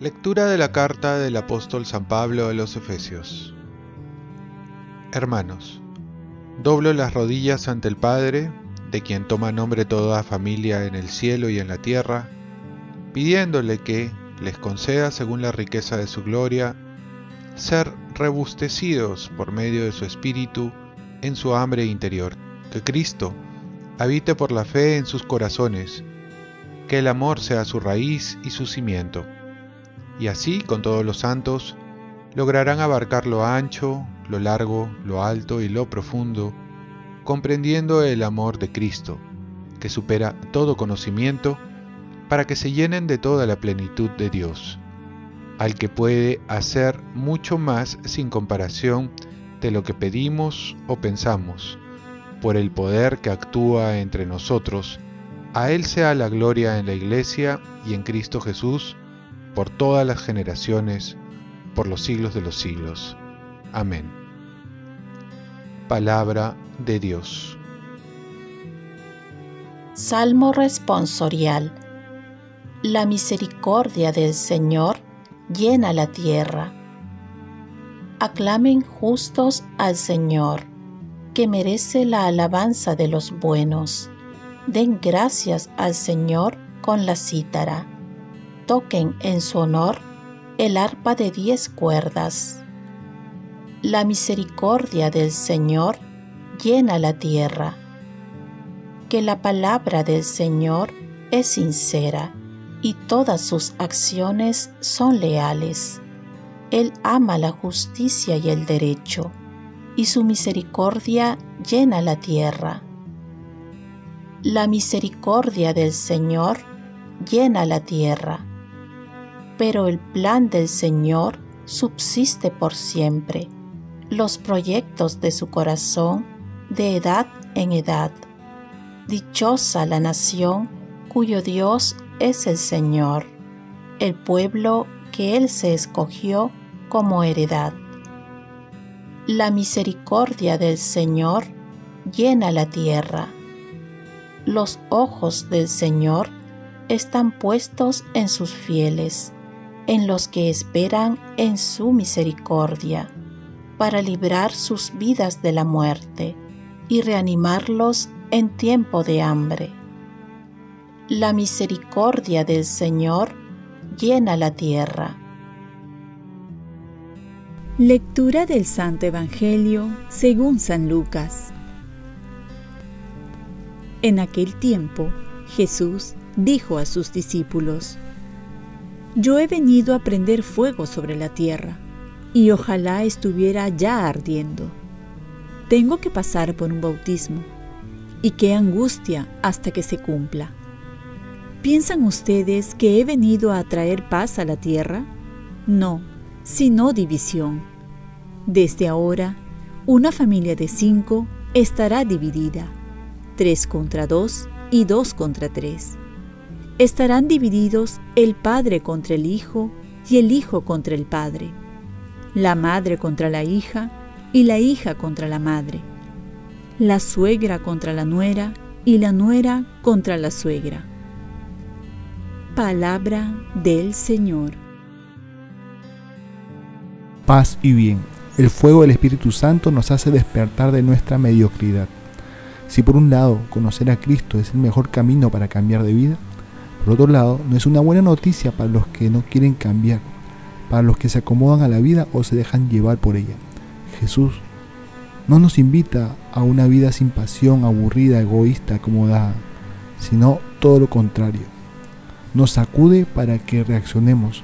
Lectura de la carta del apóstol San Pablo a los Efesios. Hermanos, doblo las rodillas ante el Padre, de quien toma nombre toda familia en el cielo y en la tierra, pidiéndole que les conceda según la riqueza de su gloria, ser rebustecidos por medio de su Espíritu en su hambre interior, que Cristo habite por la fe en sus corazones, que el amor sea su raíz y su cimiento. Y así con todos los santos lograrán abarcar lo ancho, lo largo, lo alto y lo profundo, comprendiendo el amor de Cristo, que supera todo conocimiento, para que se llenen de toda la plenitud de Dios, al que puede hacer mucho más sin comparación de lo que pedimos o pensamos, por el poder que actúa entre nosotros. A Él sea la gloria en la Iglesia y en Cristo Jesús, por todas las generaciones, por los siglos de los siglos. Amén. Palabra de Dios. Salmo responsorial. La misericordia del Señor llena la tierra. Aclamen justos al Señor, que merece la alabanza de los buenos. Den gracias al Señor con la cítara toquen en su honor el arpa de diez cuerdas. La misericordia del Señor llena la tierra. Que la palabra del Señor es sincera y todas sus acciones son leales. Él ama la justicia y el derecho, y su misericordia llena la tierra. La misericordia del Señor llena la tierra pero el plan del Señor subsiste por siempre, los proyectos de su corazón de edad en edad. Dichosa la nación cuyo Dios es el Señor, el pueblo que Él se escogió como heredad. La misericordia del Señor llena la tierra. Los ojos del Señor están puestos en sus fieles en los que esperan en su misericordia, para librar sus vidas de la muerte y reanimarlos en tiempo de hambre. La misericordia del Señor llena la tierra. Lectura del Santo Evangelio según San Lucas. En aquel tiempo, Jesús dijo a sus discípulos, yo he venido a prender fuego sobre la tierra, y ojalá estuviera ya ardiendo. Tengo que pasar por un bautismo, y qué angustia hasta que se cumpla. ¿Piensan ustedes que he venido a traer paz a la tierra? No, sino división. Desde ahora, una familia de cinco estará dividida, tres contra dos y dos contra tres estarán divididos el padre contra el hijo y el hijo contra el padre, la madre contra la hija y la hija contra la madre, la suegra contra la nuera y la nuera contra la suegra. Palabra del Señor. Paz y bien. El fuego del Espíritu Santo nos hace despertar de nuestra mediocridad. Si por un lado conocer a Cristo es el mejor camino para cambiar de vida, por otro lado, no es una buena noticia para los que no quieren cambiar, para los que se acomodan a la vida o se dejan llevar por ella. Jesús no nos invita a una vida sin pasión, aburrida, egoísta, acomodada, sino todo lo contrario. Nos sacude para que reaccionemos.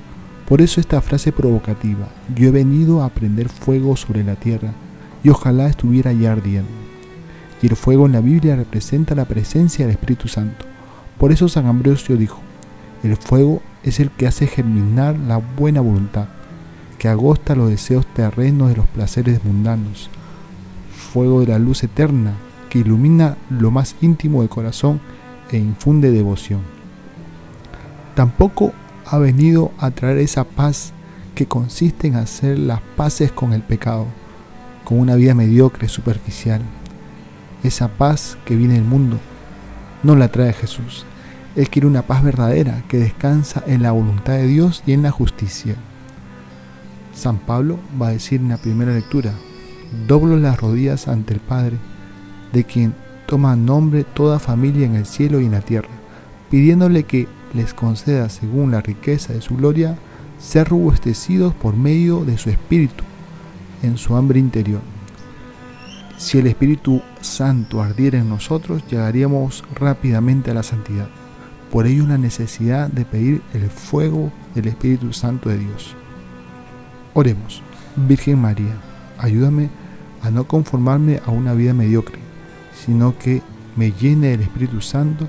Por eso esta frase provocativa, yo he venido a prender fuego sobre la tierra y ojalá estuviera ya ardiendo. Y el fuego en la Biblia representa la presencia del Espíritu Santo. Por eso San Ambrosio dijo, el fuego es el que hace germinar la buena voluntad, que agosta los deseos terrenos de los placeres mundanos, fuego de la luz eterna, que ilumina lo más íntimo del corazón e infunde devoción. Tampoco ha venido a traer esa paz que consiste en hacer las paces con el pecado, con una vida mediocre, superficial. Esa paz que viene del mundo no la trae Jesús. Él quiere una paz verdadera que descansa en la voluntad de Dios y en la justicia. San Pablo va a decir en la primera lectura, doblo las rodillas ante el Padre, de quien toma nombre toda familia en el cielo y en la tierra, pidiéndole que les conceda según la riqueza de su gloria ser robustecidos por medio de su Espíritu en su hambre interior. Si el Espíritu Santo ardiera en nosotros, llegaríamos rápidamente a la santidad. Por ello la necesidad de pedir el fuego del Espíritu Santo de Dios. Oremos. Virgen María, ayúdame a no conformarme a una vida mediocre, sino que me llene del Espíritu Santo